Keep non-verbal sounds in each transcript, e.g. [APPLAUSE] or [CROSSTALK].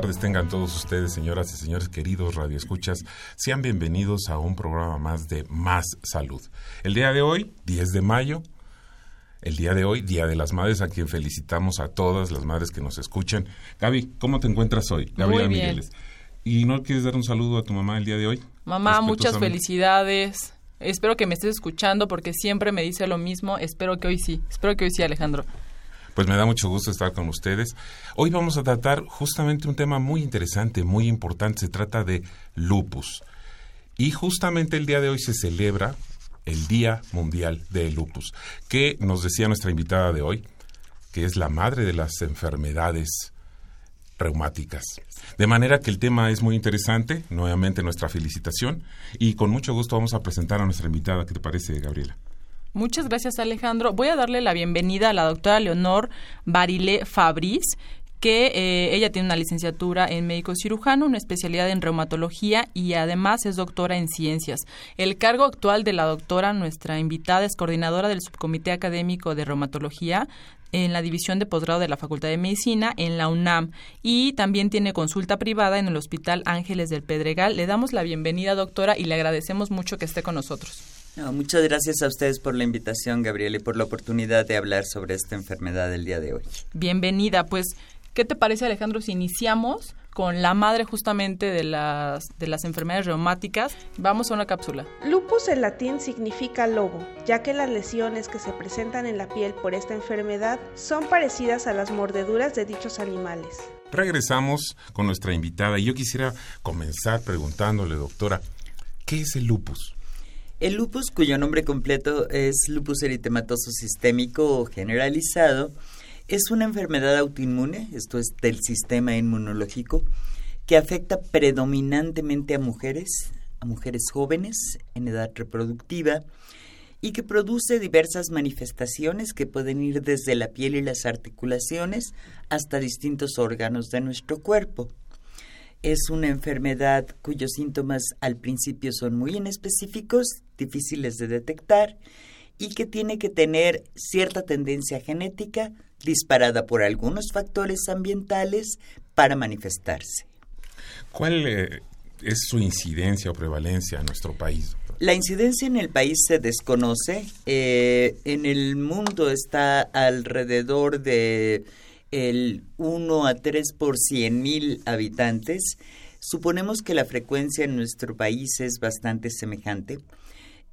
Tardes tengan todos ustedes, señoras y señores queridos radioescuchas. Sean bienvenidos a un programa más de Más Salud. El día de hoy, 10 de mayo, el día de hoy, Día de las Madres, a quien felicitamos a todas las madres que nos escuchan. Gaby, ¿cómo te encuentras hoy? Gabriela Migueles. ¿Y no quieres dar un saludo a tu mamá el día de hoy? Mamá, muchas felicidades. Espero que me estés escuchando porque siempre me dice lo mismo. Espero que hoy sí. Espero que hoy sí, Alejandro. Pues me da mucho gusto estar con ustedes. Hoy vamos a tratar justamente un tema muy interesante, muy importante. Se trata de lupus. Y justamente el día de hoy se celebra el Día Mundial del Lupus, que nos decía nuestra invitada de hoy, que es la madre de las enfermedades reumáticas. De manera que el tema es muy interesante, nuevamente nuestra felicitación, y con mucho gusto vamos a presentar a nuestra invitada. ¿Qué te parece, Gabriela? Muchas gracias, Alejandro. Voy a darle la bienvenida a la doctora Leonor Barile Fabris, que eh, ella tiene una licenciatura en médico cirujano, una especialidad en reumatología y además es doctora en ciencias. El cargo actual de la doctora, nuestra invitada, es coordinadora del subcomité académico de reumatología en la división de posgrado de la Facultad de Medicina en la UNAM y también tiene consulta privada en el Hospital Ángeles del Pedregal. Le damos la bienvenida, doctora, y le agradecemos mucho que esté con nosotros muchas gracias a ustedes por la invitación, Gabriel, y por la oportunidad de hablar sobre esta enfermedad el día de hoy. Bienvenida. Pues, ¿qué te parece, Alejandro, si iniciamos con la madre justamente de las, de las enfermedades reumáticas? Vamos a una cápsula. Lupus en latín significa lobo, ya que las lesiones que se presentan en la piel por esta enfermedad son parecidas a las mordeduras de dichos animales. Regresamos con nuestra invitada y yo quisiera comenzar preguntándole, doctora, ¿qué es el lupus? El lupus, cuyo nombre completo es lupus eritematoso sistémico o generalizado, es una enfermedad autoinmune, esto es del sistema inmunológico, que afecta predominantemente a mujeres, a mujeres jóvenes en edad reproductiva, y que produce diversas manifestaciones que pueden ir desde la piel y las articulaciones hasta distintos órganos de nuestro cuerpo. Es una enfermedad cuyos síntomas al principio son muy inespecíficos, difíciles de detectar y que tiene que tener cierta tendencia genética disparada por algunos factores ambientales para manifestarse. ¿Cuál eh, es su incidencia o prevalencia en nuestro país? La incidencia en el país se desconoce. Eh, en el mundo está alrededor de el 1 a 3 por 100 mil habitantes, suponemos que la frecuencia en nuestro país es bastante semejante.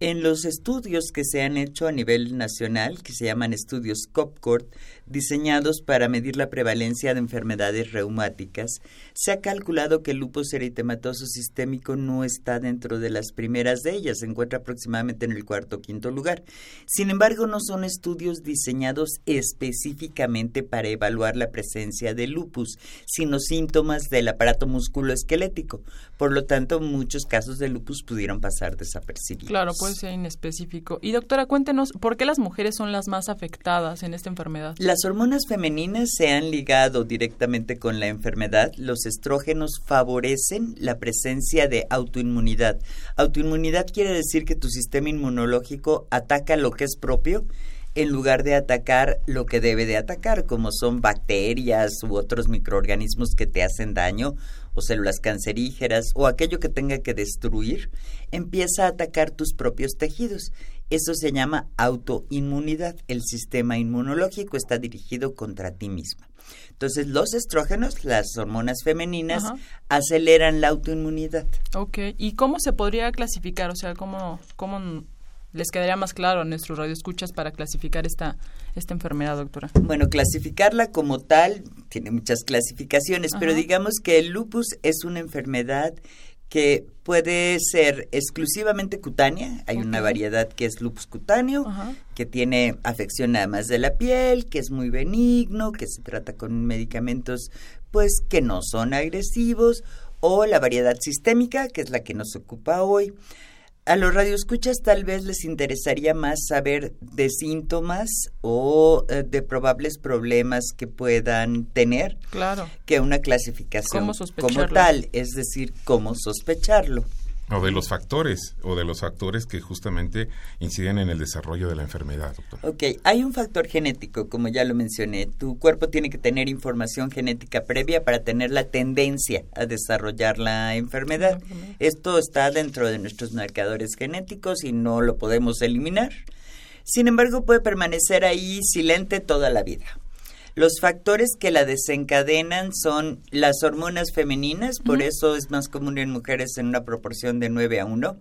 En los estudios que se han hecho a nivel nacional, que se llaman estudios COPCORT, diseñados para medir la prevalencia de enfermedades reumáticas, se ha calculado que el lupus eritematoso sistémico no está dentro de las primeras de ellas, se encuentra aproximadamente en el cuarto o quinto lugar. Sin embargo, no son estudios diseñados específicamente para evaluar la presencia de lupus, sino síntomas del aparato musculoesquelético. Por lo tanto, muchos casos de lupus pudieron pasar desapercibidos. Claro, puede ser inespecífico. Y doctora, cuéntenos, ¿por qué las mujeres son las más afectadas en esta enfermedad? Las hormonas femeninas se han ligado directamente con la enfermedad. Los estrógenos favorecen la presencia de autoinmunidad. Autoinmunidad quiere decir que tu sistema inmunológico ataca lo que es propio en lugar de atacar lo que debe de atacar, como son bacterias u otros microorganismos que te hacen daño o células cancerígenas o aquello que tenga que destruir, empieza a atacar tus propios tejidos. Eso se llama autoinmunidad. El sistema inmunológico está dirigido contra ti misma. Entonces, los estrógenos, las hormonas femeninas, aceleran la autoinmunidad. Ok, ¿y cómo se podría clasificar? O sea, ¿cómo, cómo les quedaría más claro a nuestros radioescuchas para clasificar esta, esta enfermedad, doctora? Bueno, clasificarla como tal tiene muchas clasificaciones, pero digamos que el lupus es una enfermedad que puede ser exclusivamente cutánea. Hay una variedad que es lupus cutáneo, que tiene afección nada más de la piel, que es muy benigno, que se trata con medicamentos pues que no son agresivos, o la variedad sistémica, que es la que nos ocupa hoy. A los radioescuchas tal vez les interesaría más saber de síntomas o eh, de probables problemas que puedan tener claro. que una clasificación como tal, es decir, cómo sospecharlo. O de los factores, o de los factores que justamente inciden en el desarrollo de la enfermedad, doctor. Ok, hay un factor genético, como ya lo mencioné. Tu cuerpo tiene que tener información genética previa para tener la tendencia a desarrollar la enfermedad. Esto está dentro de nuestros marcadores genéticos y no lo podemos eliminar. Sin embargo, puede permanecer ahí silente toda la vida. Los factores que la desencadenan son las hormonas femeninas, por eso es más común en mujeres en una proporción de 9 a 1.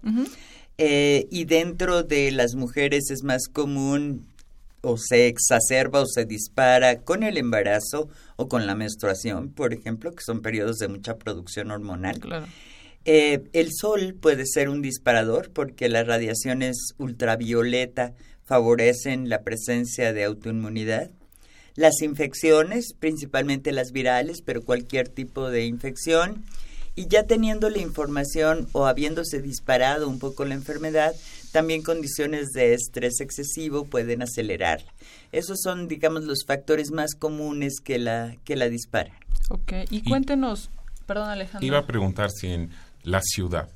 Eh, y dentro de las mujeres es más común o se exacerba o se dispara con el embarazo o con la menstruación, por ejemplo, que son periodos de mucha producción hormonal. Eh, el sol puede ser un disparador porque las radiaciones ultravioleta favorecen la presencia de autoinmunidad las infecciones, principalmente las virales, pero cualquier tipo de infección. Y ya teniendo la información o habiéndose disparado un poco la enfermedad, también condiciones de estrés excesivo pueden acelerarla. Esos son, digamos, los factores más comunes que la, que la disparan. Ok, y cuéntenos, perdón Alejandro. Iba a preguntar si en la ciudad,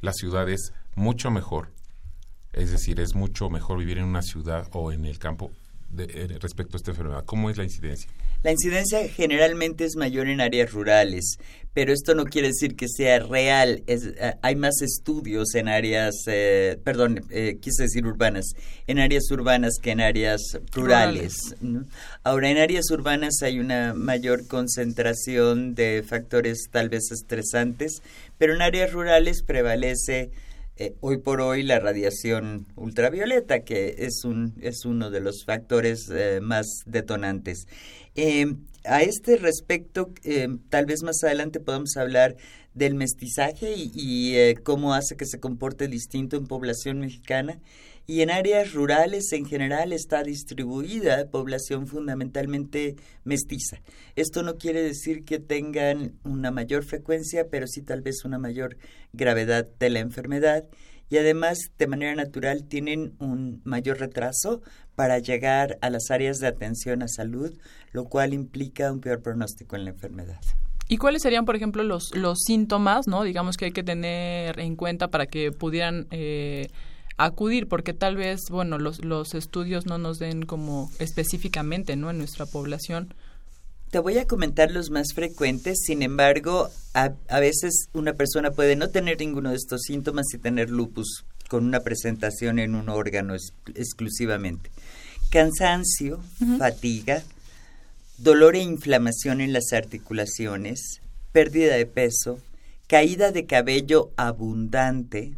la ciudad es mucho mejor, es decir, es mucho mejor vivir en una ciudad o en el campo eh, respecto a esta enfermedad? ¿Cómo es la incidencia? La incidencia generalmente es mayor en áreas rurales, pero esto no quiere decir que sea real. Es, eh, hay más estudios en áreas, eh, perdón, quise decir urbanas, en áreas urbanas que en áreas rurales. Ahora, en áreas urbanas hay una mayor concentración de factores tal vez estresantes, pero en áreas rurales prevalece eh, hoy por hoy la radiación ultravioleta, que es, un, es uno de los factores eh, más detonantes. Em, a este respecto, em, tal vez más adelante podamos hablar del mestizaje y, y eh, cómo hace que se comporte distinto en población mexicana y en áreas rurales en general está distribuida población fundamentalmente mestiza. Esto no quiere decir que tengan una mayor frecuencia, pero sí tal vez una mayor gravedad de la enfermedad y además de manera natural tienen un mayor retraso para llegar a las áreas de atención a salud, lo cual implica un peor pronóstico en la enfermedad. ¿Y cuáles serían, por ejemplo, los, los síntomas, no? Digamos que hay que tener en cuenta para que pudieran eh, acudir, porque tal vez, bueno, los, los estudios no nos den como específicamente, ¿no? En nuestra población. Te voy a comentar los más frecuentes, sin embargo, a, a veces una persona puede no tener ninguno de estos síntomas y tener lupus con una presentación en un órgano exclusivamente. Cansancio, fatiga, dolor e inflamación en las articulaciones, pérdida de peso, caída de cabello abundante,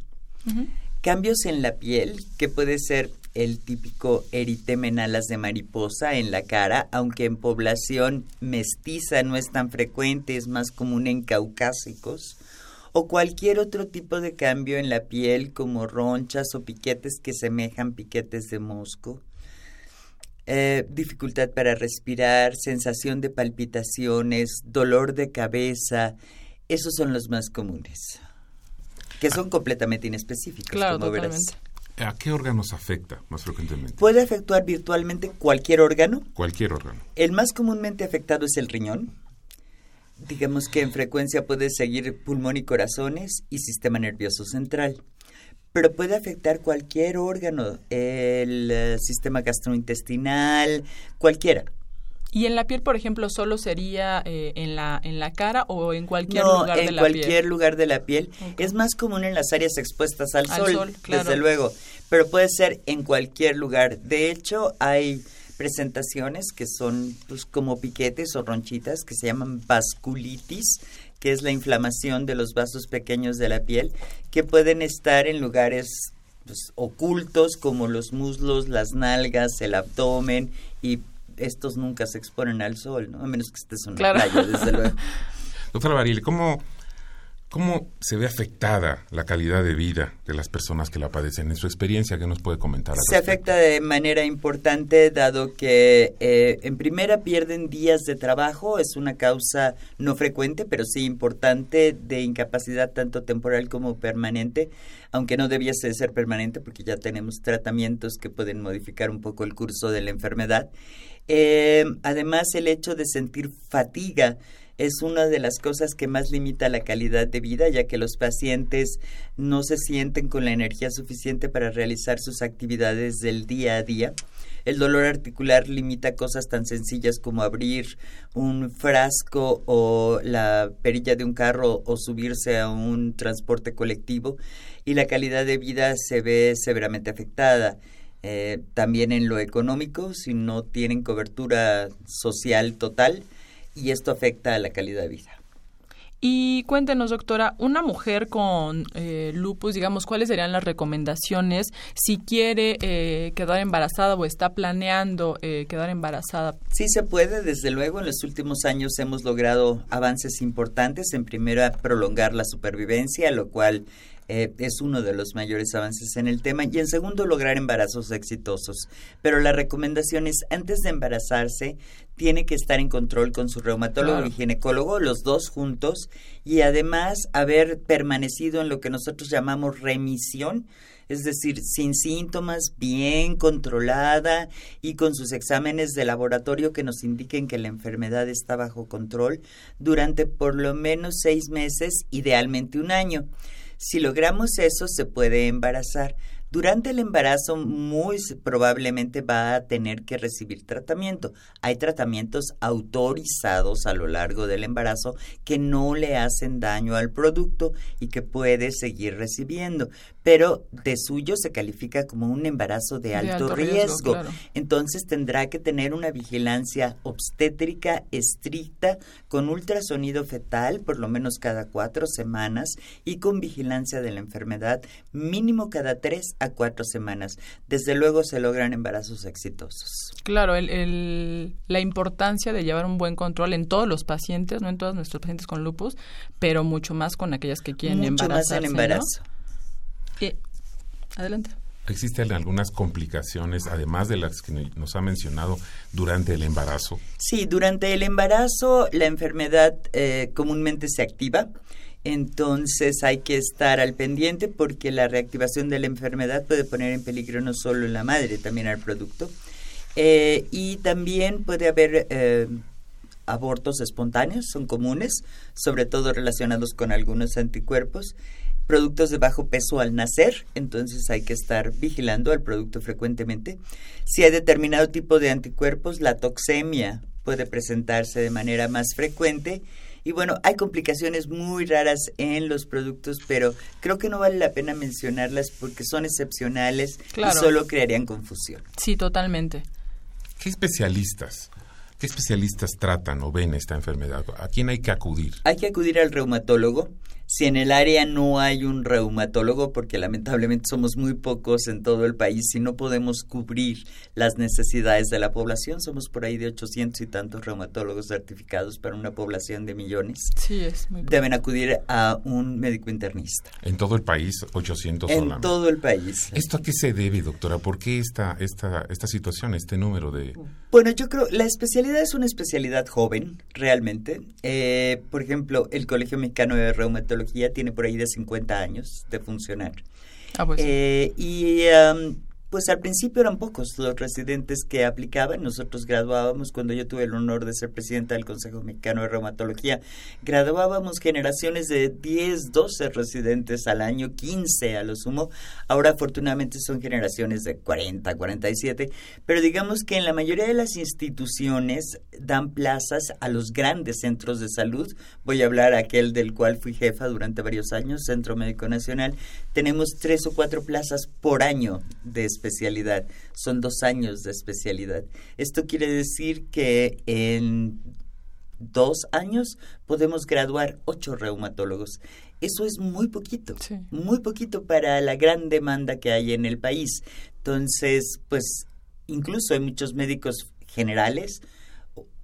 Cambios en la piel, que puede ser el típico eritema en alas de mariposa en la cara, aunque en población mestiza no es tan frecuente, es más común en caucásicos, o cualquier otro tipo de cambio en la piel como ronchas o piquetes que semejan piquetes de mosco. Eh, dificultad para respirar, sensación de palpitaciones, dolor de cabeza, esos son los más comunes que son completamente inespecíficos. Claro, como totalmente. ¿A qué órganos afecta más frecuentemente? Puede afectar virtualmente cualquier órgano. Cualquier órgano. El más comúnmente afectado es el riñón. Digamos que en frecuencia puede seguir pulmón y corazones y sistema nervioso central. pero puede afectar cualquier órgano, el eh, sistema gastrointestinal, cualquiera. ¿Y en la piel, por ejemplo, solo sería eh, en, la, en la cara o en cualquier lugar de la piel? en cualquier lugar de la piel. Es más común en las áreas expuestas al, sol, desde luego, pero puede ser en cualquier lugar. De hecho, hay presentaciones que son pues, como piquetes o ronchitas que se llaman vasculitis, que es la inflamación de los vasos pequeños de la piel, que pueden estar en lugares pues, ocultos como los muslos, las nalgas, el abdomen y estos nunca se exponen al sol, ¿no? A menos que estés en una playa, desde luego. [LAUGHS] Doctora Barili, ¿cómo, ¿cómo se ve afectada la calidad de vida de las personas que la padecen? En su experiencia, ¿qué nos puede comentar? Se afecta de manera importante, dado que eh, en primera pierden días de trabajo, es una causa no frecuente, pero sí importante de incapacidad tanto temporal como permanente, aunque no debiese ser permanente porque ya tenemos tratamientos que pueden modificar un poco el curso de la enfermedad. Eh, además, el hecho de sentir fatiga es una de las cosas que más limita la calidad de vida, ya que los pacientes no se sienten con la energía suficiente para realizar sus actividades del día a día. El dolor articular limita cosas tan sencillas como abrir un frasco o la perilla de un carro o subirse a un transporte colectivo y la calidad de vida se ve severamente afectada. Eh, también en lo económico, si no tienen cobertura social total, y esto afecta a la calidad de vida. Y cuéntenos, doctora, una mujer con eh, lupus, digamos, ¿cuáles serían las recomendaciones si quiere eh, quedar embarazada o está planeando quedar embarazada? Sí se puede, desde luego. En los últimos años hemos logrado avances importantes. En primera, prolongar la supervivencia, lo cual eh, es uno de los mayores avances en el tema. Y en segundo, lograr embarazos exitosos. Pero la recomendación es, antes de embarazarse, tiene que estar en control con su reumatólogo y ginecólogo, los dos juntos, y además haber permanecido en lo que nosotros llamamos remisión, es decir, sin síntomas, bien controlada y con sus exámenes de laboratorio que nos indiquen que la enfermedad está bajo control durante por lo menos seis meses, idealmente un año. Si logramos eso, se puede embarazar. Durante el embarazo muy probablemente va a tener que recibir tratamiento. Hay tratamientos autorizados a lo largo del embarazo que no le hacen daño al producto y que puede seguir recibiendo, pero de suyo se califica como un embarazo de alto, riesgo. Entonces tendrá que tener una vigilancia obstétrica estricta con ultrasonido fetal por lo menos cada cuatro semanas y con vigilancia de la enfermedad mínimo cada tres a cuatro semanas. Desde luego se logran embarazos exitosos. Claro, el, la importancia de llevar un buen control en todos los pacientes, no en todos nuestros pacientes con lupus, pero mucho más con aquellas que quieren mucho embarazarse. Más en embarazo. Adelante. ¿Existen algunas complicaciones, además de las que nos ha mencionado, durante el embarazo? Sí, durante el embarazo la enfermedad eh, comúnmente se activa entonces hay que estar al pendiente porque la reactivación de la enfermedad puede poner en peligro no solo la madre, también al producto. Eh, y también puede haber eh, abortos espontáneos, son comunes, sobre todo relacionados con algunos anticuerpos. Productos de bajo peso al nacer, entonces hay que estar vigilando al producto frecuentemente. Si hay determinado tipo de anticuerpos, la toxemia puede presentarse de manera más frecuente y bueno, hay complicaciones muy raras en los productos, pero creo que no vale la pena mencionarlas porque son excepcionales y solo crearían confusión. Sí, totalmente. ¿Qué especialistas? ¿Qué especialistas tratan o ven esta enfermedad? ¿A quién hay que acudir? Hay que acudir al reumatólogo si en el área no hay un reumatólogo, porque lamentablemente somos muy pocos en todo el país y no podemos cubrir las necesidades de la población, somos por ahí de 800 y tantos reumatólogos certificados para una población de millones. Sí, es muy Deben acudir a un médico internista. ¿En todo el país 800 En todo el país. ¿Esto a qué se debe, doctora? ¿Por qué esta, esta, esta situación, este número de...? Bueno, yo creo, la especialidad es una especialidad joven, realmente. Eh, por ejemplo, el Colegio Mexicano de Reumatología tiene por ahí de 50 años de funcionar. Ah, pues eh, y pues al principio eran pocos los residentes que aplicaban. Nosotros graduábamos, cuando yo tuve el honor de ser presidenta del Consejo Mexicano de Reumatología, graduábamos generaciones de 10, 12 residentes al año, 15 a lo sumo. Ahora afortunadamente son generaciones de 40, 47, pero digamos que en la mayoría de las instituciones dan plazas a los grandes centros de salud. Voy a hablar aquel del cual fui jefa durante varios años, Centro Médico Nacional. Tenemos tres o cuatro plazas por año de especialidad. Son dos años de especialidad. Esto quiere decir que en dos años podemos graduar ocho reumatólogos. Eso es muy poquito, muy poquito para la gran demanda que hay en el país. Entonces, pues incluso hay muchos médicos generales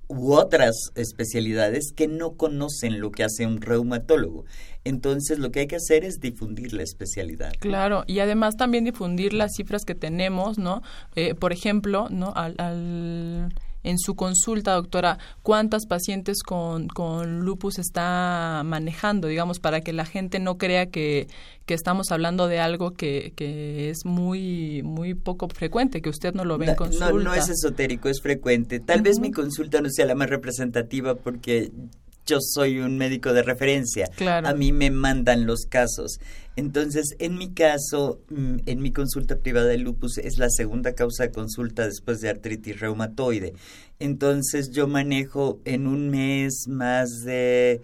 u otras especialidades que no conocen lo que hace un reumatólogo. Entonces lo que hay que hacer es difundir la especialidad. Claro, y además también difundir las cifras que tenemos, ¿no? Eh, por ejemplo, ¿no? al en su consulta, doctora, cuántas pacientes con, con lupus está manejando, digamos, para que la gente no crea que, que estamos hablando de algo que, que es muy, muy poco frecuente, que usted no lo ve en consulta. No, no es esotérico, es frecuente. Tal vez mi consulta no sea la más representativa porque yo soy un médico de referencia. A mí me mandan los casos. Entonces, en mi caso, mm, en mi consulta privada de lupus es la segunda causa de consulta después de artritis reumatoide. Entonces, yo manejo en un mes más de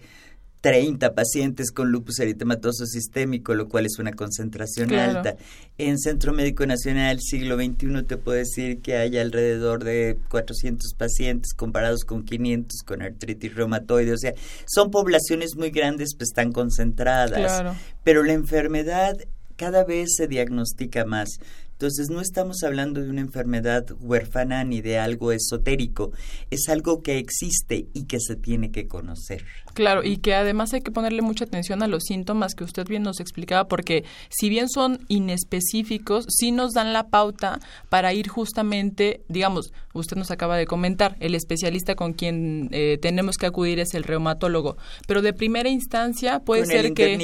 30 pacientes con lupus eritematoso sistémico, lo cual es una concentración alta. En Centro Médico Nacional siglo XXI te puedo decir que hay alrededor de 400 pacientes comparados con 500 con artritis reumatoide. O sea, son poblaciones muy grandes, pues están concentradas. Pero la enfermedad cada vez se diagnostica más. Entonces no estamos hablando de una enfermedad huérfana ni de algo esotérico, es algo que existe y que se tiene que conocer. Claro, y que además hay que ponerle mucha atención a los síntomas que usted bien nos explicaba, porque si bien son inespecíficos, sí nos dan la pauta para ir justamente, digamos, usted nos acaba de comentar, el especialista con quien eh, tenemos que acudir es el reumatólogo, pero de primera instancia puede ser el que...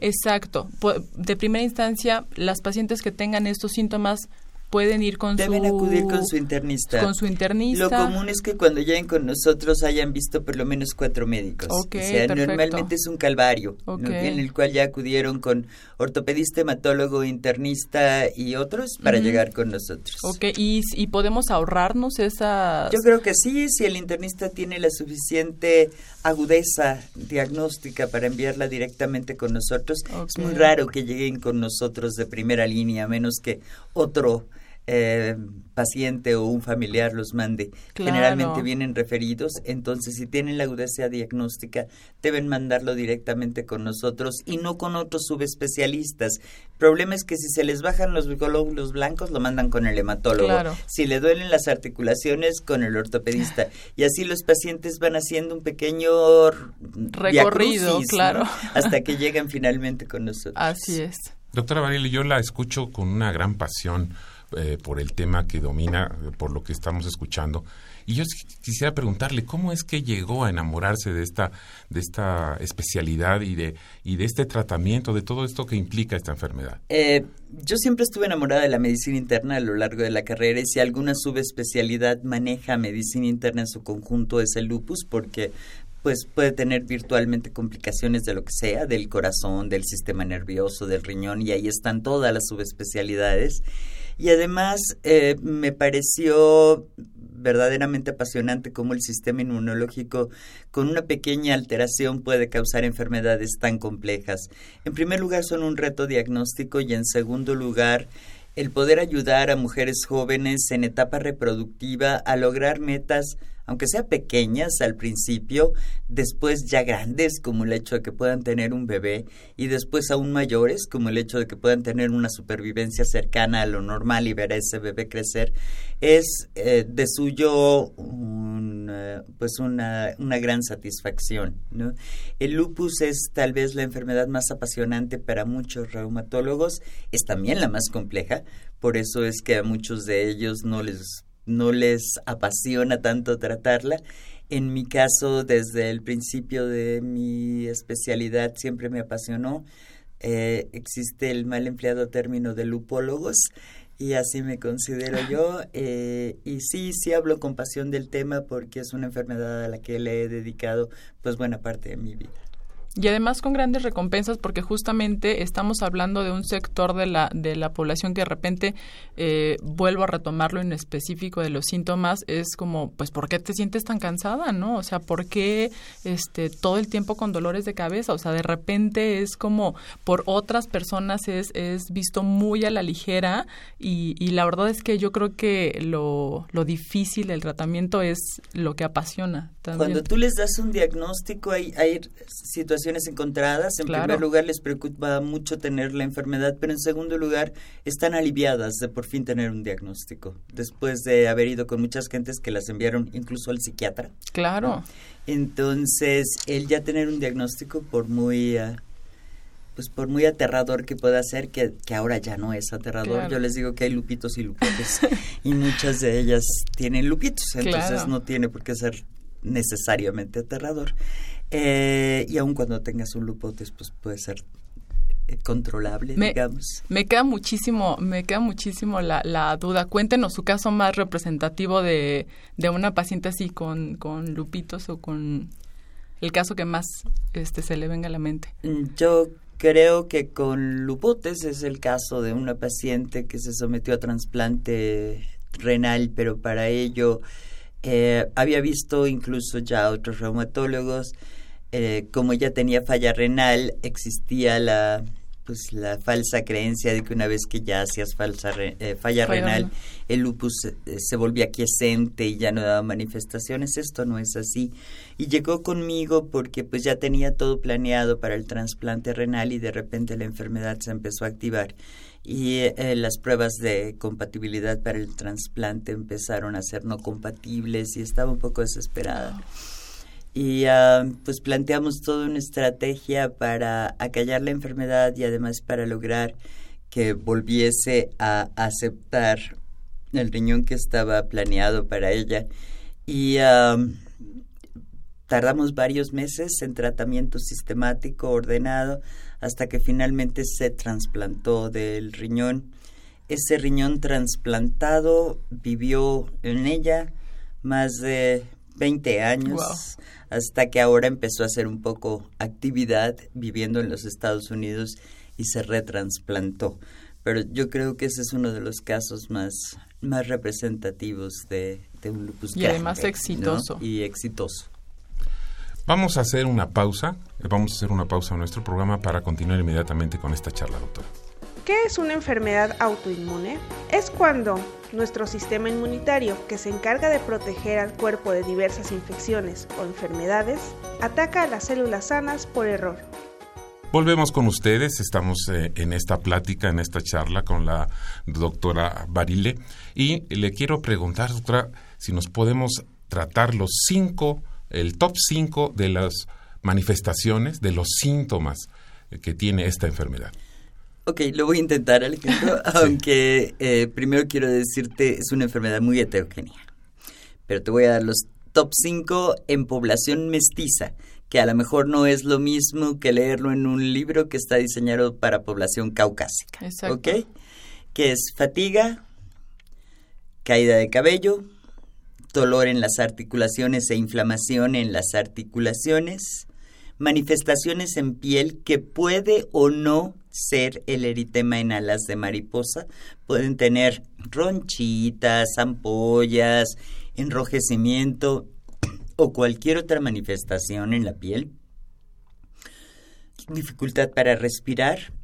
Exacto, de primera instancia las pacientes que tengan estos síntomas pueden ir con Deben acudir con su internista. Con su internista. Lo común es que cuando lleguen con nosotros hayan visto por lo menos cuatro médicos. o sea, normalmente es un calvario en el cual ya acudieron con ortopedista, hematólogo, internista y otros para llegar con nosotros. Ok, ¿Y, ¿Y podemos ahorrarnos esa...? Yo creo que sí, si el internista tiene la suficiente agudeza diagnóstica para enviarla directamente con nosotros. Es muy raro que lleguen con nosotros de primera línea, a menos que otro eh, paciente o un familiar los mande. Generalmente vienen referidos, entonces si tienen la agudeza diagnóstica deben mandarlo directamente con nosotros y no con otros subespecialistas. El problema es que si se les bajan los glóbulos blancos lo mandan con el hematólogo. Si le duelen las articulaciones con el ortopedista y así los pacientes van haciendo un pequeño recorrido, claro, hasta que [LAUGHS] llegan finalmente con nosotros. Así es. Doctora Varela, yo la escucho con una gran pasión eh, por el tema que domina, por lo que estamos escuchando. Y yo quisiera preguntarle cómo es que llegó a enamorarse de esta, de esta especialidad y de, y de este tratamiento, de todo esto que implica esta enfermedad. Eh, yo siempre estuve enamorada de la medicina interna a lo largo de la carrera y si alguna subespecialidad maneja medicina interna en su conjunto es el lupus porque pues puede tener virtualmente complicaciones de lo que sea, del corazón, del sistema nervioso, del riñón, y ahí están todas las subespecialidades. Y además eh, me pareció verdaderamente apasionante cómo el sistema inmunológico con una pequeña alteración puede causar enfermedades tan complejas. En primer lugar son un reto diagnóstico y en segundo lugar el poder ayudar a mujeres jóvenes en etapa reproductiva a lograr metas aunque sea pequeñas al principio, después ya grandes, como el hecho de que puedan tener un bebé, y después aún mayores, como el hecho de que puedan tener una supervivencia cercana a lo normal y ver a ese bebé crecer, es eh, de suyo pues una, una, gran satisfacción. El lupus es tal vez la enfermedad más apasionante para muchos reumatólogos, es también la más compleja, por eso es que a muchos de ellos no les no les apasiona tanto tratarla. En mi caso, desde el principio de mi especialidad, siempre me apasionó. Eh, existe el mal empleado término de lupólogos, y así me considero yo. Eh, y sí, sí hablo con pasión del tema porque es una enfermedad a la que le he dedicado pues buena parte de mi vida y además con grandes recompensas porque justamente estamos hablando de un sector de la, de la población que de repente, eh, vuelvo a retomarlo en específico de los síntomas, es como, pues, ¿por qué te sientes tan cansada, no? O sea, ¿por qué este, todo el tiempo con dolores de cabeza? O sea, de repente es como, por otras personas es, es visto muy a la ligera y, la verdad es que yo creo que lo, lo difícil del tratamiento es lo que apasiona. Cuando tú les das un diagnóstico, hay, hay situaciones encontradas. En primer lugar, les preocupa mucho tener la enfermedad, pero en segundo lugar, están aliviadas de por fin tener un diagnóstico, después de haber ido con muchas gentes que las enviaron incluso al psiquiatra. Claro. Entonces, el ya tener un diagnóstico, por muy... Ah, pues por muy aterrador que pueda ser, que, que ahora ya no es aterrador. Yo les digo que hay lupitos y lupotes [LAUGHS] y muchas de ellas tienen lupitos, entonces no tiene por qué ser necesariamente aterrador. Eh, y aun cuando tengas un lupotes, pues puede ser eh, controlable, digamos. Me queda muchísimo, me queda muchísimo la, la, duda. Cuéntenos su caso más representativo de, de una paciente así con, con lupitos o con el caso que más este se le venga a la mente. Mm, yo creo que con lupotes es el caso de una paciente que se sometió a trasplante renal, pero para ello eh, había visto incluso ya otros reumatólogos, eh, como ya tenía falla renal, existía la pues la falsa creencia de que una vez que ya hacías falsa eh, falla, renal, el lupus se volvía quiescente y ya no daba manifestaciones. Esto no es así. Y llegó conmigo porque pues ya tenía todo planeado para el trasplante renal y de repente la enfermedad se empezó a activar y eh, las pruebas de compatibilidad para el trasplante empezaron a ser no compatibles y estaba un poco desesperada. Y ah, pues planteamos toda una estrategia para acallar la enfermedad y además para lograr que volviese a aceptar el riñón que estaba planeado para ella. Y tardamos varios meses en tratamiento sistemático, ordenado, hasta que finalmente se trasplantó del riñón. Ese riñón trasplantado vivió en ella más de 20 años, hasta que ahora empezó a hacer un poco actividad viviendo en los Estados Unidos y se retransplantó. Pero yo creo que ese es uno de los casos más, más representativos de, un lupus. Y además exitoso. Y exitoso. Vamos a hacer una pausa, vamos a hacer una pausa en nuestro programa para continuar inmediatamente con esta charla, doctora. ¿Qué es una enfermedad autoinmune? Es cuando nuestro sistema inmunitario, que se encarga de proteger al cuerpo de diversas infecciones o enfermedades, ataca a las células sanas por error. Volvemos con ustedes, estamos eh, en esta plática, en esta charla con la doctora Barile y le quiero preguntar, doctora, si nos podemos tratar los cinco el top 5 de las manifestaciones, de los síntomas que tiene esta enfermedad. Ok, lo voy a intentar, Alejandro, [LAUGHS] aunque eh, primero quiero decirte, es una enfermedad muy heterogénea. Pero te voy a dar los top 5 en población mestiza, que a lo mejor no es lo mismo que leerlo en un libro que está diseñado para población caucásica. Exacto. ¿Ok? Que es fatiga, caída de cabello, dolor en las articulaciones e inflamación en las articulaciones, manifestaciones en piel que puede o no ser el eritema en alas de mariposa. Pueden tener ronchitas, ampollas, enrojecimiento o cualquier otra manifestación en la piel. Dificultad para respirar,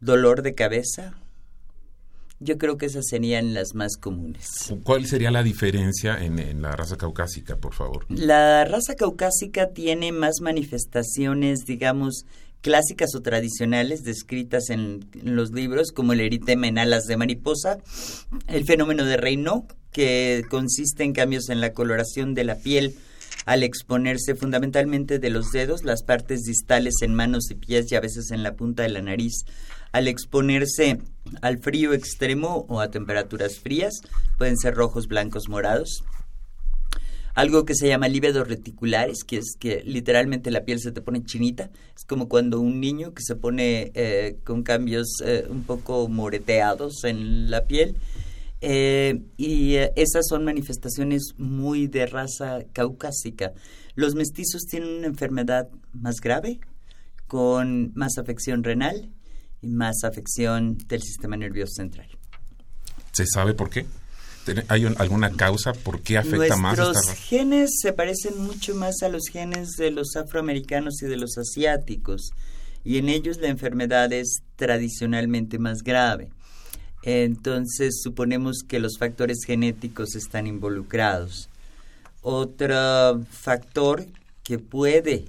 dolor de cabeza, yo creo que esas serían las más comunes. ¿Cuál sería la diferencia en, la raza caucásica, por favor? La raza caucásica tiene más manifestaciones, digamos, clásicas o tradicionales descritas en, los libros, como el eritema en alas de mariposa, el fenómeno de Raynaud, que consiste en cambios en la coloración de la piel al exponerse fundamentalmente de los dedos, las partes distales en manos y pies y a veces en la punta de la nariz al exponerse al frío extremo o a temperaturas frías, pueden ser rojos, blancos, morados. algo que se llama líbedos reticulares, que es que literalmente la piel se te pone chinita. Es como cuando un niño que se pone eh, con cambios eh, un poco moreteados en la piel. Eh, y esas son manifestaciones muy de raza caucásica. Los mestizos tienen una enfermedad más grave, con más afección renal y más afección del sistema nervioso central. ¿Se sabe por qué? ¿Hay alguna causa por qué afecta más esta Nuestros genes se parecen mucho más a los genes de los afroamericanos y de los asiáticos, y en ellos la enfermedad es tradicionalmente más grave. Entonces suponemos que los factores genéticos están involucrados. Otro factor que puede,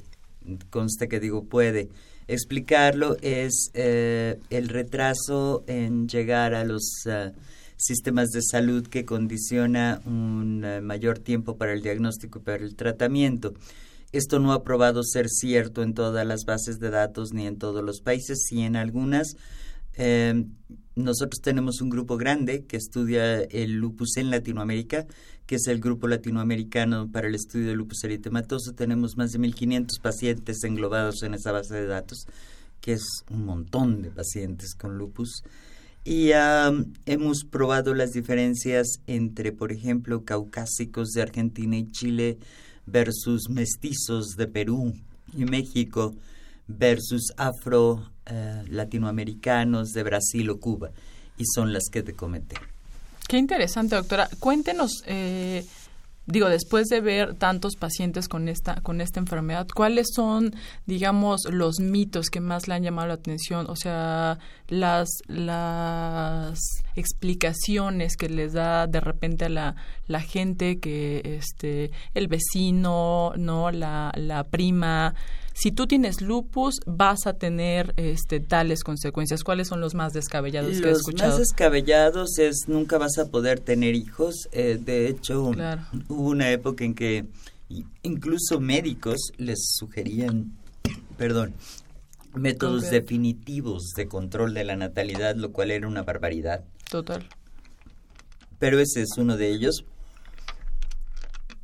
consta que digo puede, explicarlo es eh, el retraso en llegar a los eh, sistemas de salud que condiciona un eh, mayor tiempo para el diagnóstico y para el tratamiento. Esto no ha probado ser cierto en todas las bases de datos ni en todos los países, sí en algunas. Em, nosotros tenemos un grupo grande que estudia el lupus en Latinoamérica, que es el grupo latinoamericano para el estudio del lupus eritematoso. Tenemos más de 1.500 pacientes englobados en esa base de datos, que es un montón de pacientes con lupus. Y hemos probado las diferencias entre, por ejemplo, caucásicos de Argentina y Chile versus mestizos de Perú y México versus afro eh, latinoamericanos de Brasil o Cuba. Y son las que te comenté. Qué interesante, doctora. Cuéntenos, eh, digo, después de ver tantos pacientes con esta, con esta enfermedad, ¿cuáles son, digamos, los mitos que más le han llamado la atención? O sea, las, las explicaciones que les da de repente a la, la gente que este, el vecino, ¿no? La, la prima, si tú tienes lupus, vas a tener este, tales consecuencias. ¿Cuáles son los más descabellados que has escuchado? Los más descabellados es nunca vas a poder tener hijos. Eh, de hecho, hubo una época en que incluso médicos les sugerían, perdón, métodos definitivos de control de la natalidad, lo cual era una barbaridad. Total. Pero ese es uno de ellos.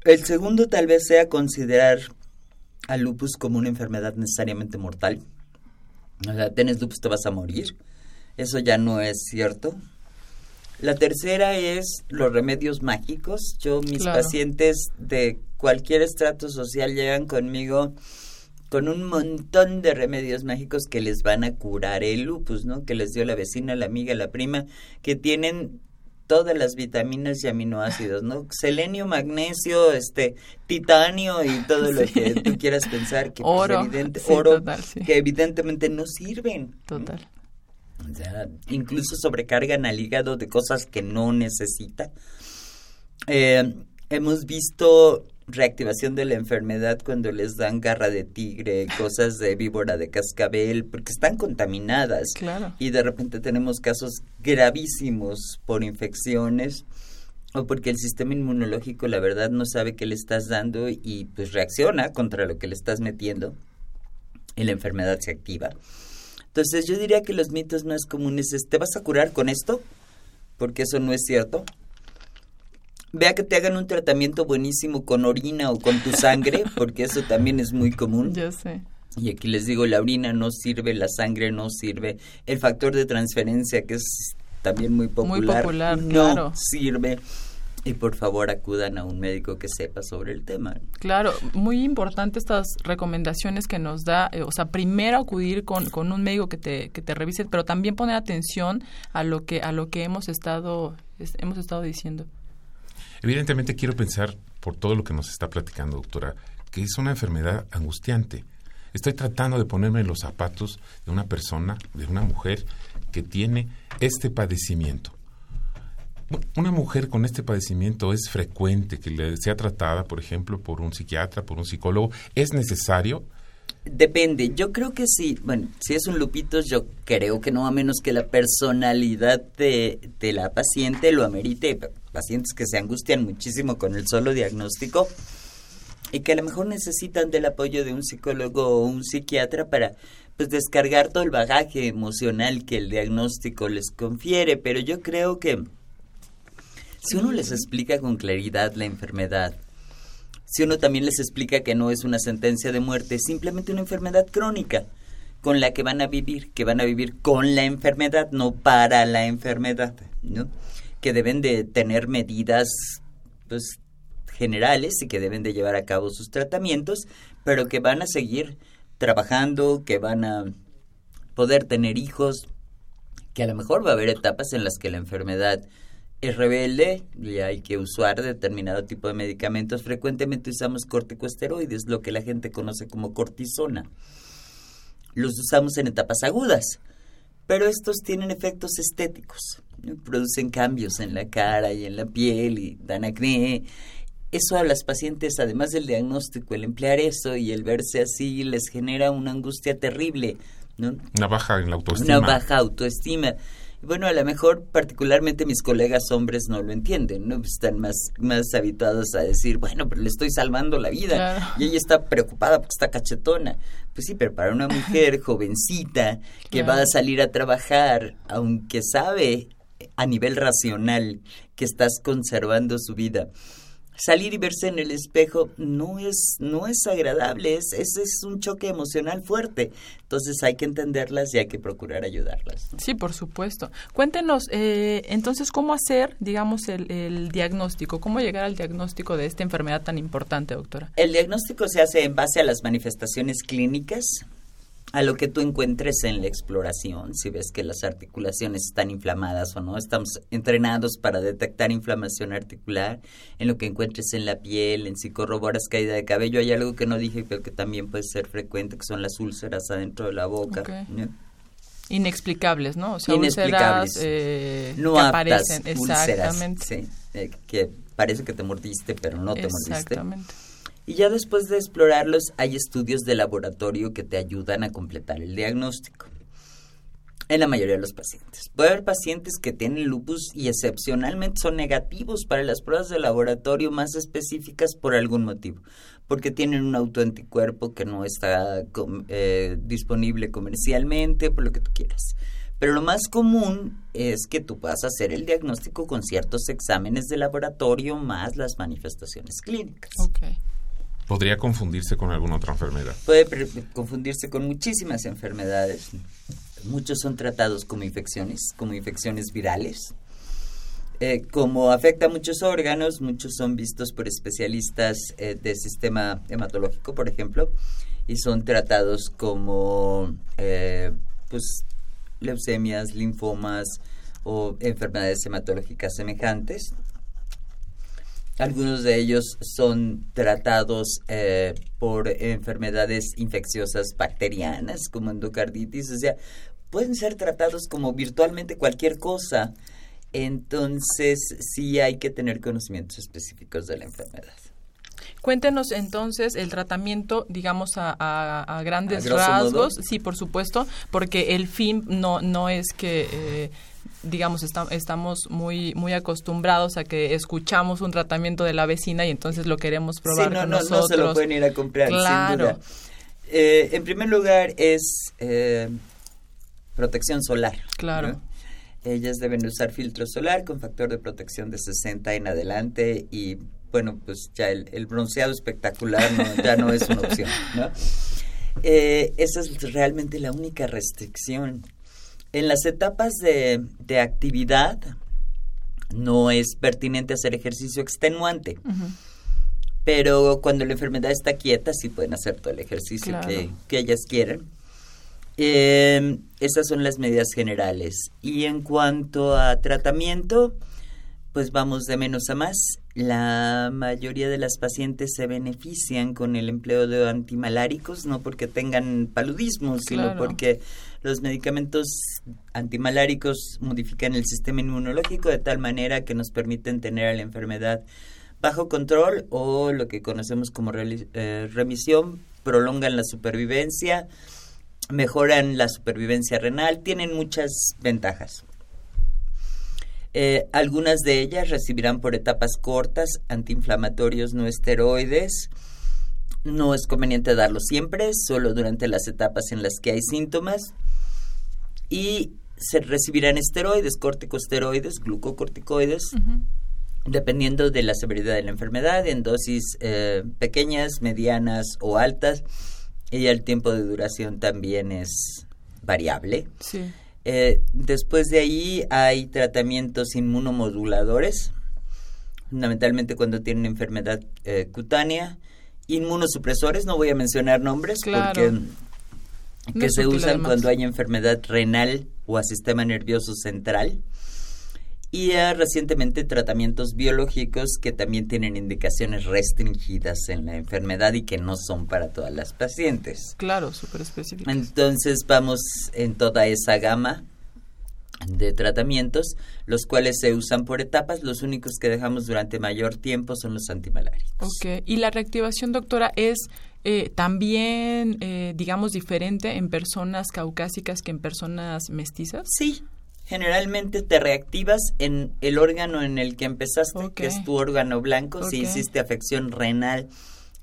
El segundo tal vez sea considerar al lupus como una enfermedad necesariamente mortal. O sea, tienes lupus, te vas a morir. Eso ya no es cierto. La tercera es los remedios mágicos. Yo, mis pacientes de cualquier estrato social llegan conmigo con un montón de remedios mágicos que les van a curar el lupus, ¿no? Que les dio la vecina, la amiga, la prima, que tienen todas las vitaminas y aminoácidos, ¿no? Selenio, magnesio, este, titanio y todo lo que tú quieras pensar que pues, oro, oro que evidentemente no sirven. Total. O sea, incluso sobrecargan al hígado de cosas que no necesita. Eh, hemos visto reactivación de la enfermedad cuando les dan garra de tigre, [LAUGHS] cosas de víbora de cascabel, porque están contaminadas. Claro. Y de repente tenemos casos gravísimos por infecciones o porque el sistema inmunológico la verdad no sabe qué le estás dando y pues reacciona contra lo que le estás metiendo y la enfermedad se activa. Entonces yo diría que los mitos más comunes es, ¿te vas a curar con esto? Porque eso no es cierto vea que te hagan un tratamiento buenísimo con orina o con tu sangre, [LAUGHS] porque eso también es muy común. Yo sé. Y aquí les digo, la orina no sirve, la sangre no sirve, el factor de transferencia, que es también muy popular, muy popular no sirve. Y por favor acudan a un médico que sepa sobre el tema. Claro, muy importante estas recomendaciones que nos da, eh, o sea, primero acudir con, con un médico que te, que te revise, pero también poner atención a lo que, a lo que hemos estado, hemos estado diciendo. Evidentemente quiero pensar, por todo lo que nos está platicando, doctora, que es una enfermedad angustiante. Estoy tratando de ponerme en los zapatos de una persona, de una mujer que tiene este padecimiento. Una mujer con este padecimiento es frecuente que le sea tratada, por ejemplo, por un psiquiatra, por un psicólogo. ¿Es necesario? Depende, yo creo que sí, bueno, si es un lupito, yo creo que no, a menos que la personalidad de, de la paciente lo amerite, pacientes que se angustian muchísimo con el solo diagnóstico y que a lo mejor necesitan del apoyo de un psicólogo o un psiquiatra para pues descargar todo el bagaje emocional que el diagnóstico les confiere, pero yo creo que si uno les explica con claridad la enfermedad, si uno también les explica que no es una sentencia de muerte, es simplemente una enfermedad crónica con la que van a vivir, que van a vivir con la enfermedad, no para la enfermedad, ¿no? Que deben de tener medidas pues generales y que deben de llevar a cabo sus tratamientos, pero que van a seguir trabajando, que van a poder tener hijos, que a lo mejor va a haber etapas en las que la enfermedad es rebelde y hay que usar determinado tipo de medicamentos. Frecuentemente usamos corticosteroides, lo que la gente conoce como cortisona. Los usamos en etapas agudas, pero estos tienen efectos estéticos. Producen cambios en la cara y en la piel y dan acné. Eso a las pacientes, además del diagnóstico, el emplear eso y el verse así les genera una angustia terrible. ¿no? Una baja en la autoestima. Una baja autoestima. Bueno, a lo mejor particularmente mis colegas hombres no lo entienden, ¿no? Están más, más habituados a decir, bueno, pero le estoy salvando la vida. Y ella está preocupada porque está cachetona. Pues sí, pero para una mujer jovencita que va a salir a trabajar, aunque sabe a nivel racional que estás conservando su vida, salir y verse en el espejo no es, no es agradable, es, es, es, un choque emocional fuerte. Entonces hay que entenderlas y hay que procurar ayudarlas. Sí, por supuesto. Cuéntenos, eh, entonces, ¿cómo hacer, digamos, el, el, diagnóstico? ¿Cómo llegar al diagnóstico de esta enfermedad tan importante, doctora? El diagnóstico se hace en base a las manifestaciones clínicas a lo que tú encuentres en la exploración, si ves que las articulaciones están inflamadas o no, estamos entrenados para detectar inflamación articular, en lo que encuentres en la piel, en si corroboras caída de cabello, hay algo que no dije pero que también puede ser frecuente, que son las úlceras adentro de la boca. Okay. Inexplicables, ¿no? O sea, Inexplicables. Úlceras, eh, no que aptas, aparecen. Exactamente. Úlceras, sí, eh, que parece que te mordiste, pero no te mordiste. Exactamente. Y ya después de explorarlos, hay estudios de laboratorio que te ayudan a completar el diagnóstico. En la mayoría de los pacientes. Puede haber pacientes que tienen lupus y excepcionalmente son negativos para las pruebas de laboratorio más específicas por algún motivo. Porque tienen un autoanticuerpo que no está eh, disponible comercialmente, por lo que tú quieras. Pero lo más común es que tú puedas hacer el diagnóstico con ciertos exámenes de laboratorio más las manifestaciones clínicas. Podría confundirse con alguna otra enfermedad. Puede confundirse con muchísimas enfermedades. Muchos son tratados como infecciones, como infecciones virales. Eh, como afecta a muchos órganos, muchos son vistos por especialistas eh, del sistema hematológico, por ejemplo, y son tratados como eh, pues, leucemias, linfomas o enfermedades hematológicas semejantes. Algunos de ellos son tratados eh, por enfermedades infecciosas bacterianas como endocarditis, o sea, pueden ser tratados como virtualmente cualquier cosa. Entonces, sí hay que tener conocimientos específicos de la enfermedad. Cuéntenos entonces el tratamiento, digamos, a, a, a grandes ¿A rasgos. modo? Sí, por supuesto, porque el fin no, no es que... Eh, digamos, está, estamos muy muy acostumbrados a que escuchamos un tratamiento de la vecina y entonces lo queremos probar sí, no, con no, nosotros. no se lo pueden ir a comprar, claro. sin duda. Eh, en primer lugar es eh, protección solar. Claro. ¿no? Ellas deben usar filtro solar con factor de protección de 60 en adelante y bueno, pues ya el, el bronceado espectacular no, ya no es una opción, ¿no? [LAUGHS] Eh, esa es realmente la única restricción. En las etapas de, de actividad no es pertinente hacer ejercicio extenuante. Uh -huh. Pero cuando la enfermedad está quieta, sí pueden hacer todo el ejercicio Claro. que, que ellas quieran. Eh, esas son las medidas generales. Y en cuanto a tratamiento, pues vamos de menos a más. La mayoría de las pacientes se benefician con el empleo de antimaláricos, no porque tengan paludismo, sino Claro. porque los medicamentos antimaláricos modifican el sistema inmunológico de tal manera que nos permiten tener a la enfermedad bajo control o lo que conocemos como eh, remisión, prolongan la supervivencia, mejoran la supervivencia renal, tienen muchas ventajas. Eh, algunas de ellas recibirán por etapas cortas antiinflamatorios no esteroides. No es conveniente darlo siempre, solo durante las etapas en las que hay síntomas. Y se recibirán esteroides, corticosteroides, glucocorticoides, Uh -huh. dependiendo de la severidad de la enfermedad, en dosis eh, pequeñas, medianas o altas, y el tiempo de duración también es variable. Sí. Eh, después de ahí hay tratamientos inmunomoduladores, fundamentalmente cuando tienen enfermedad eh, cutánea, inmunosupresores, no voy a mencionar nombres Claro. porque que se usan cuando hay enfermedad renal o a sistema nervioso central. Y recientemente tratamientos biológicos que también tienen indicaciones restringidas en la enfermedad y que no son para todas las pacientes. Claro, súper específico. Entonces vamos en toda esa gama de tratamientos, los cuales se usan por etapas. Los únicos que dejamos durante mayor tiempo son los antimaláricos. Ok, y la reactivación, doctora, es eh, también, eh, digamos, diferente en personas caucásicas que en personas mestizas. Sí, generalmente te reactivas en el órgano en el que empezaste, que es tu órgano blanco. Si hiciste afección renal,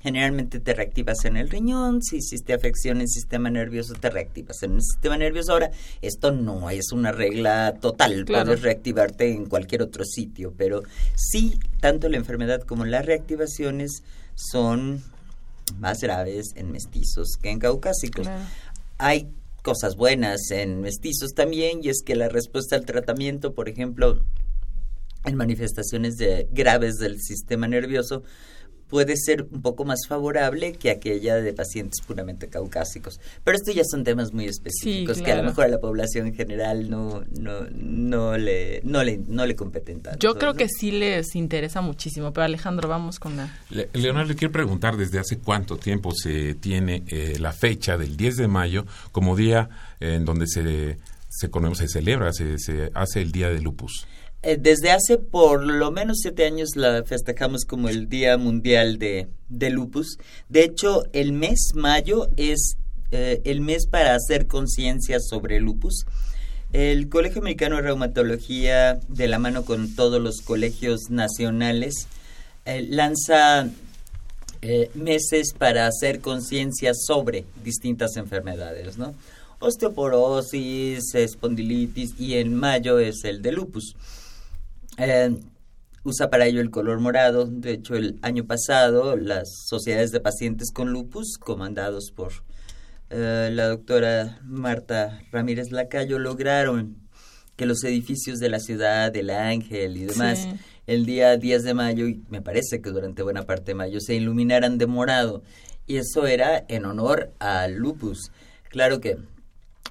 generalmente te reactivas en el riñón. Si hiciste afección en sistema nervioso, te reactivas en el sistema nervioso. Ahora, esto no es una regla total. Claro. Puedes reactivarte en cualquier otro sitio, pero sí, tanto la enfermedad como las reactivaciones son más graves en mestizos que en caucásicos. Claro. Hay cosas buenas en mestizos también y es que la respuesta al tratamiento, por ejemplo, en manifestaciones de, graves del sistema nervioso, puede ser un poco más favorable que aquella de pacientes puramente caucásicos. Pero esto ya son temas muy específicos Sí, que a lo mejor a la población en general no, no, no, le, no, le, no le competen tanto. Yo creo ¿no? que sí les interesa muchísimo, pero Alejandro, vamos con la... Le- Leonardo, le quiero preguntar desde hace cuánto tiempo se tiene eh, la fecha del 10 de mayo como día eh, en donde se, se, se celebra, se, se hace el Día de Lupus. Eh, desde hace por lo menos siete años la festejamos como el Día Mundial de, de Lupus. De hecho, el mes mayo es eh, el mes para hacer conciencia sobre lupus. El Colegio Americano de Reumatología, de la mano con todos los colegios nacionales, eh, lanza meses para hacer conciencia sobre distintas enfermedades, ¿no? Osteoporosis, espondilitis y en mayo es el de lupus. Eh, usa para ello el color morado. De hecho, el año pasado las sociedades de pacientes con lupus, comandados por eh, la doctora Marta Ramírez Lacayo, lograron que los edificios de la ciudad, del Ángel y demás, Sí. el día 10 de mayo, y me parece que durante buena parte de mayo, se iluminaran de morado. Y eso era en honor al lupus. Claro que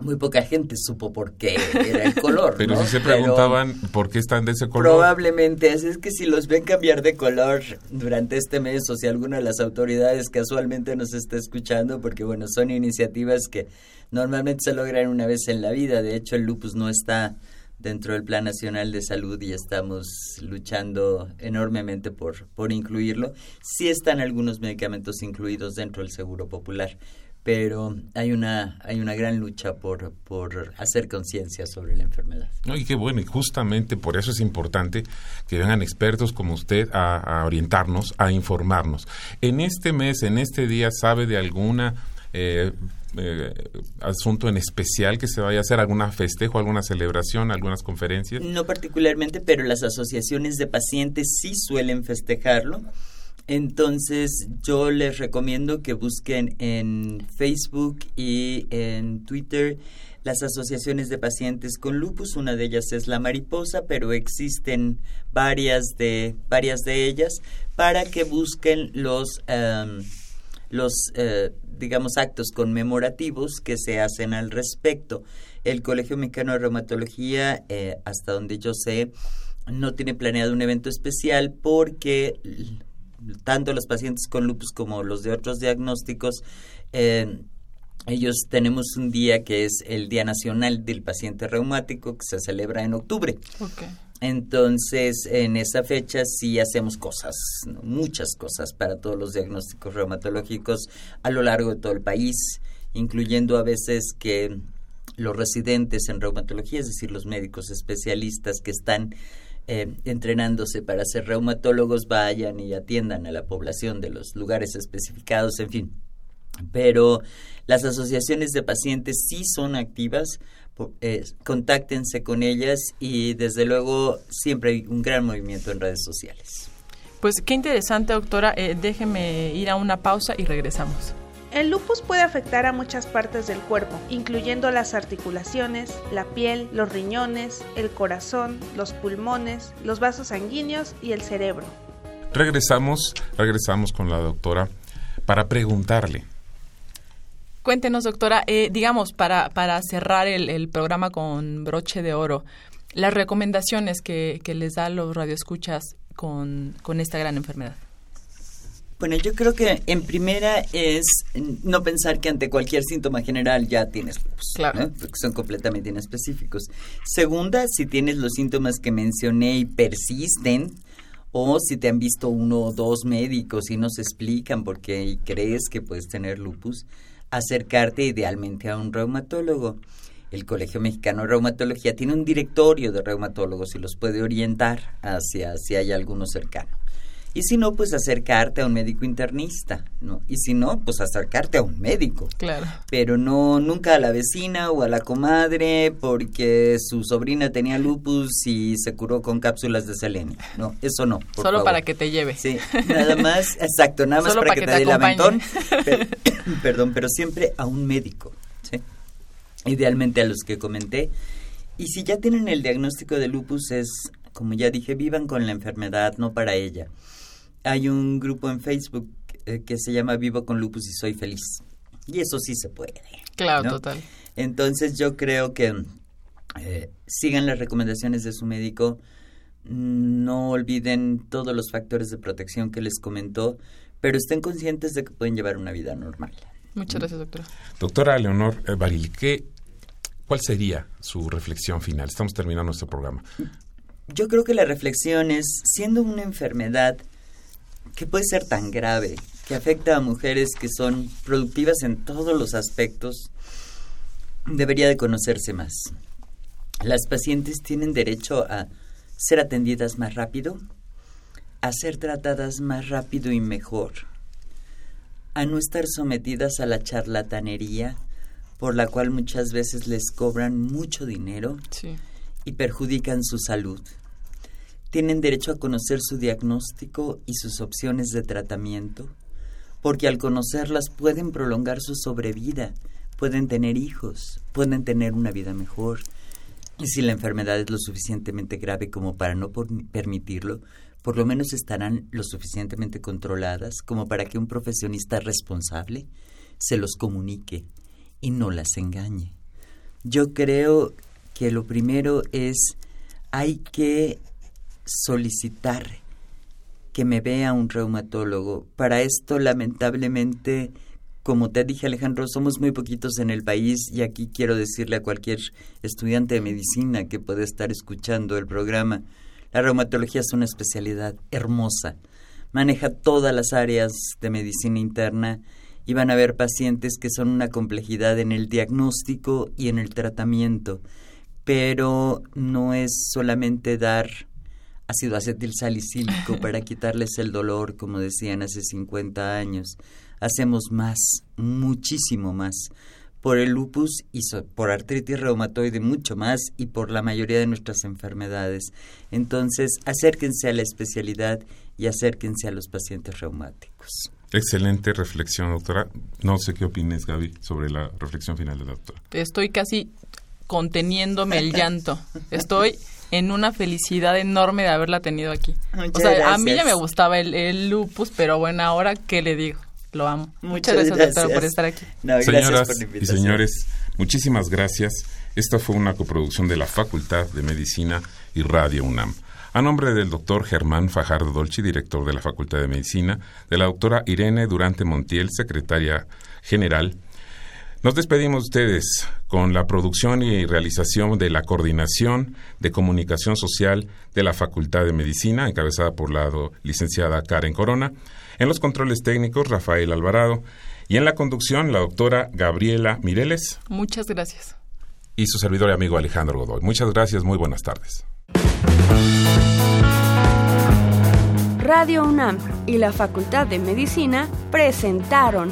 muy poca gente supo por qué era el color. [LAUGHS] Pero ¿no? si se preguntaban por qué están de ese color. Probablemente, así es que si los ven cambiar de color durante este mes o si alguna de las autoridades casualmente nos está escuchando, porque bueno, son iniciativas que normalmente se logran una vez en la vida, de hecho el lupus no está dentro del Plan Nacional de Salud y estamos luchando enormemente por, por incluirlo. Sí están algunos medicamentos incluidos dentro del Seguro Popular, pero hay una, hay una gran lucha por, por hacer conciencia sobre la enfermedad. No, y qué bueno, y justamente por eso es importante que vengan expertos como usted a, a orientarnos, a informarnos. En este mes, en este día, ¿sabe de alguna eh, eh, asunto en especial que se vaya a hacer? ¿Alguna festejo, alguna celebración, algunas conferencias? No particularmente, pero las asociaciones de pacientes sí suelen festejarlo. Entonces yo les recomiendo que busquen en Facebook y en Twitter las asociaciones de pacientes con lupus. Una de ellas es la mariposa, pero existen varias de, varias de ellas para que busquen los, em, los eh, digamos, actos conmemorativos que se hacen al respecto. El Colegio Mexicano de Reumatología, eh, hasta donde yo sé, no tiene planeado un evento especial porque tanto los pacientes con lupus como los de otros diagnósticos, eh, ellos tenemos un día que es el Día Nacional del Paciente Reumático que se celebra en octubre. Entonces, en esa fecha sí hacemos cosas, ¿no? muchas cosas para todos los diagnósticos reumatológicos a lo largo de todo el país, incluyendo a veces que los residentes en reumatología, es decir, los médicos especialistas que están eh, entrenándose para ser reumatólogos, vayan y atiendan a la población de los lugares especificados, en fin. Pero las asociaciones de pacientes sí son activas, eh, contáctense con ellas y desde luego siempre hay un gran movimiento en redes sociales. Pues qué interesante, doctora. Eh, déjeme ir a una pausa y regresamos. El lupus puede afectar a muchas partes del cuerpo, incluyendo las articulaciones, la piel, los riñones, el corazón, los pulmones, los vasos sanguíneos y el cerebro. Regresamos, regresamos con la doctora para preguntarle. Cuéntenos, doctora, eh, digamos, para, para cerrar el, programa con broche de oro, las recomendaciones que, que les da los radioescuchas con, con esta gran enfermedad. Bueno, yo creo que en primera es no pensar que ante cualquier síntoma general ya tienes lupus, claro. porque son completamente inespecíficos. Segunda, si tienes los síntomas que mencioné y persisten, o si te han visto uno o dos médicos y nos explican por qué crees que puedes tener lupus, acercarte idealmente a un reumatólogo. El Colegio Mexicano de Reumatología tiene un directorio de reumatólogos y los puede orientar hacia si hay alguno cercano. Y si no, pues acercarte a un médico internista, ¿no? Y si no, pues acercarte a un médico. Claro. Pero no nunca a la vecina o a la comadre porque su sobrina tenía lupus y se curó con cápsulas de selenio. No, eso no. Solo para que te lleve. Sí, nada más, [LAUGHS] exacto, nada más para, que, te, dé el aventón. [LAUGHS] [COUGHS] perdón, pero siempre a un médico, ¿sí? Idealmente a los que comenté. Y si ya tienen el diagnóstico de lupus es, como ya dije, vivan con la enfermedad, no para ella hay un grupo en Facebook eh, que se llama Vivo con Lupus y Soy Feliz. Y eso sí se puede. Claro, total. Entonces yo creo que eh, sigan las recomendaciones de su médico, no olviden todos los factores de protección que les comentó, pero estén conscientes de que pueden llevar una vida normal. Muchas gracias, doctora. Doctora Leonor eh, Baril, ¿cuál sería su reflexión final? Estamos terminando nuestro programa. Yo creo que la reflexión es, siendo una enfermedad que puede ser tan grave, que afecta a mujeres que son productivas en todos los aspectos, debería de conocerse más. Las pacientes tienen derecho a ser atendidas más rápido, a ser tratadas más rápido y mejor, a no estar sometidas a la charlatanería por la cual muchas veces les cobran mucho dinero y perjudican su salud tienen derecho a conocer su diagnóstico y sus opciones de tratamiento, porque al conocerlas pueden prolongar su sobrevida, pueden tener hijos, pueden tener una vida mejor. Y si la enfermedad es lo suficientemente grave como para no permitirlo, por lo menos estarán lo suficientemente controladas como para que un profesionista responsable se los comunique y no las engañe. Yo creo que lo primero es hay que solicitar que me vea un reumatólogo. Para esto, lamentablemente, como te dije Alejandro, somos muy poquitos en el país y aquí quiero decirle a cualquier estudiante de medicina que puede estar escuchando el programa, la reumatología es una especialidad hermosa, maneja todas las áreas de medicina interna y van a haber pacientes que son una complejidad en el diagnóstico y en el tratamiento, pero no es solamente dar ácido acetil salicílico [LAUGHS] para quitarles el dolor, como decían hace 50 años. Hacemos más, muchísimo más por el lupus y por artritis reumatoide mucho más y por la mayoría de nuestras enfermedades. Entonces, acérquense a la especialidad y acérquense a los pacientes reumáticos. Excelente reflexión, doctora. No sé qué opines, Gaby, sobre la reflexión final de la doctora. Estoy casi conteniéndome el llanto. Estoy en una felicidad enorme de haberla tenido aquí. o sea, a mí ya me gustaba el, lupus, pero bueno, ahora, ¿qué le digo? Lo amo. Muchas, gracias, por estar aquí. Señoras y señores, muchísimas gracias. Esta fue una coproducción de la Facultad de Medicina y Radio UNAM. A nombre del doctor Germán Fajardo Dolci, director de la Facultad de Medicina, de la doctora Irene Durante Montiel, secretaria general, nos despedimos de ustedes con la producción y realización de la Coordinación de Comunicación Social de la Facultad de Medicina, encabezada por la licenciada Karen Corona, en los controles técnicos Rafael Alvarado y en la conducción la doctora Gabriela Mireles. Muchas gracias. Y su servidor y amigo Alejandro Godoy. Muchas gracias, muy buenas tardes. Radio UNAM y la Facultad de Medicina presentaron